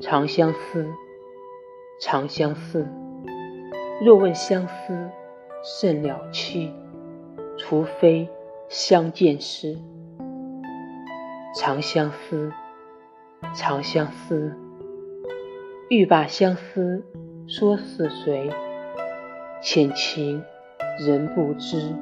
长相思，长相思。若问相思，甚了期？除非相见时。长相思，长相思。欲把相思说似谁？浅情人不知。